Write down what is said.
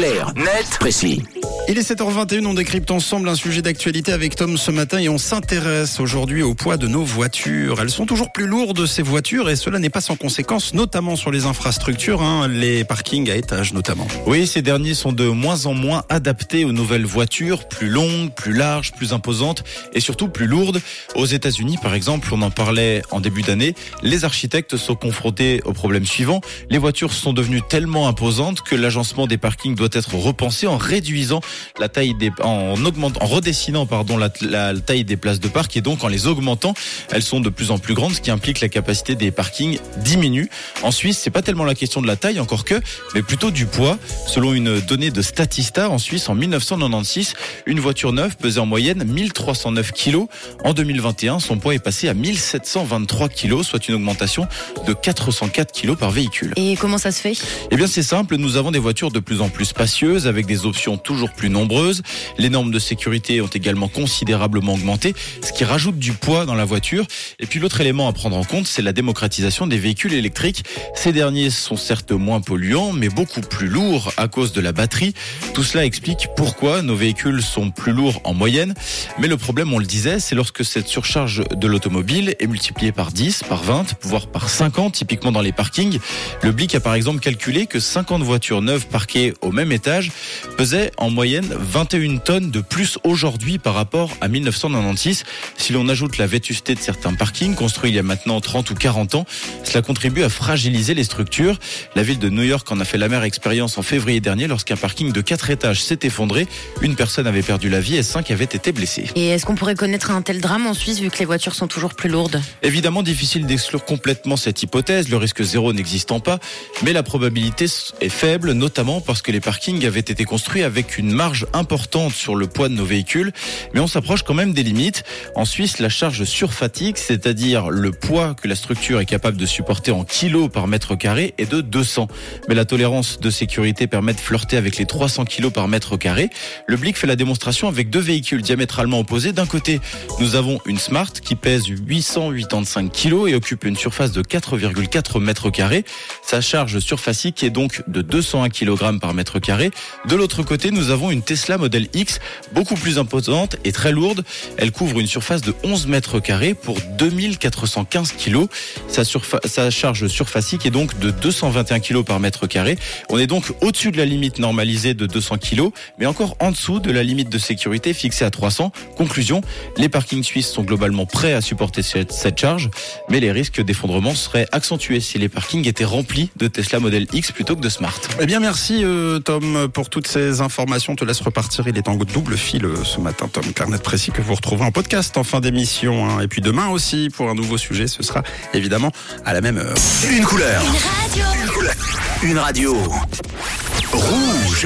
Clair, net, précis. Il est 7h21, on décrypte ensemble un sujet d'actualité avec Tom ce matin et on s'intéresse aujourd'hui au poids de nos voitures. Elles sont toujours plus lourdes ces voitures et cela n'est pas sans conséquence, notamment sur les infrastructures, hein, les parkings à étages notamment. Oui, ces derniers sont de moins en moins adaptés aux nouvelles voitures, plus longues, plus larges, plus imposantes et surtout plus lourdes. Aux États-Unis, par exemple, on en parlait en début d'année, les architectes sont confrontés au problème suivant. Les voitures sont devenues tellement imposantes que l'agencement des parkings doit être repensé en réduisant la taille des, en augmentant, en redessinant, pardon, la, la, taille des places de parc et donc en les augmentant, elles sont de plus en plus grandes, ce qui implique que la capacité des parkings diminue. En Suisse, c'est pas tellement la question de la taille encore que, mais plutôt du poids. Selon une donnée de Statista en Suisse, en 1996, une voiture neuve pesait en moyenne 1309 kilos. En 2021, son poids est passé à 1723 kilos, soit une augmentation de 404 kilos par véhicule. Et comment ça se fait? Eh bien, c'est simple. Nous avons des voitures de plus en plus spacieuses, avec des options toujours plus nombreuses. Les normes de sécurité ont également considérablement augmenté, ce qui rajoute du poids dans la voiture. Et puis l'autre élément à prendre en compte, c'est la démocratisation des véhicules électriques. Ces derniers sont certes moins polluants, mais beaucoup plus lourds à cause de la batterie. Tout cela explique pourquoi nos véhicules sont plus lourds en moyenne. Mais le problème, on le disait, c'est lorsque cette surcharge de l'automobile est multipliée par 10, par 20, voire par 50, typiquement dans les parkings. Le BLIC a par exemple calculé que 50 voitures neuves parquées au même étage pesaient en moyenne 21 tonnes de plus aujourd'hui par rapport à 1996. Si l'on ajoute la vétusté de certains parkings construits il y a maintenant 30 ou 40 ans, cela contribue à fragiliser les structures. La ville de New York en a fait la mère expérience en février dernier lorsqu'un parking de 4 étages s'est effondré. Une personne avait perdu la vie et 5 avaient été blessés. Et est-ce qu'on pourrait connaître un tel drame en Suisse vu que les voitures sont toujours plus lourdes? Évidemment, difficile d'exclure complètement cette hypothèse, le risque zéro n'existant pas, mais la probabilité est faible, notamment parce que les parkings avaient été construits avec une marge importante sur le poids de nos véhicules, mais on s'approche quand même des limites. En Suisse, la charge surfatigue, c'est-à-dire le poids que la structure est capable de supporter en kilos par mètre carré, est de 200. Mais la tolérance de sécurité permet de flirter avec les 300 kilos par mètre carré. Le Blick fait la démonstration avec deux véhicules diamétralement opposés. D'un côté, nous avons une Smart qui pèse 885 kilos et occupe une surface de 4,4 mètres carrés. Sa charge surfacique est donc de 201 kg par mètre carré. De l'autre côté, nous avons une Tesla Model X, beaucoup plus imposante et très lourde. Elle couvre une surface de 11 mètres carrés pour 2415 kg. Sa, sa charge surfacique est donc de 221 kg par mètre carré. On est donc au-dessus de la limite normalisée de 200 kg, mais encore en dessous de la limite de sécurité fixée à 300. Conclusion, les parkings suisses sont globalement prêts à supporter cette, cette charge, mais les risques d'effondrement seraient accentués si les parkings étaient remplis de Tesla Model X plutôt que de Smart. Eh bien, merci euh, Tom pour toutes ces informations. Te laisse repartir. Il est en double fil euh, ce matin, Tom Carnet précis que vous retrouvez en podcast en fin d'émission. Hein. Et puis demain aussi pour un nouveau sujet. Ce sera évidemment à la même heure. Une couleur. Une radio. Une radio. Rouge.